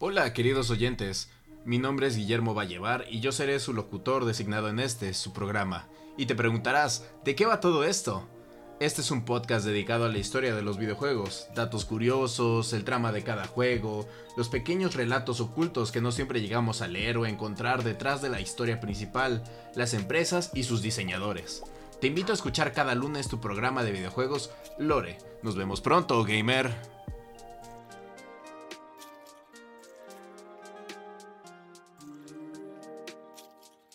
Hola, queridos oyentes. Mi nombre es Guillermo Vallevar y yo seré su locutor designado en este, su programa. Y te preguntarás, ¿de qué va todo esto? Este es un podcast dedicado a la historia de los videojuegos, datos curiosos, el trama de cada juego, los pequeños relatos ocultos que no siempre llegamos a leer o encontrar detrás de la historia principal, las empresas y sus diseñadores. Te invito a escuchar cada lunes tu programa de videojuegos Lore. Nos vemos pronto, gamer.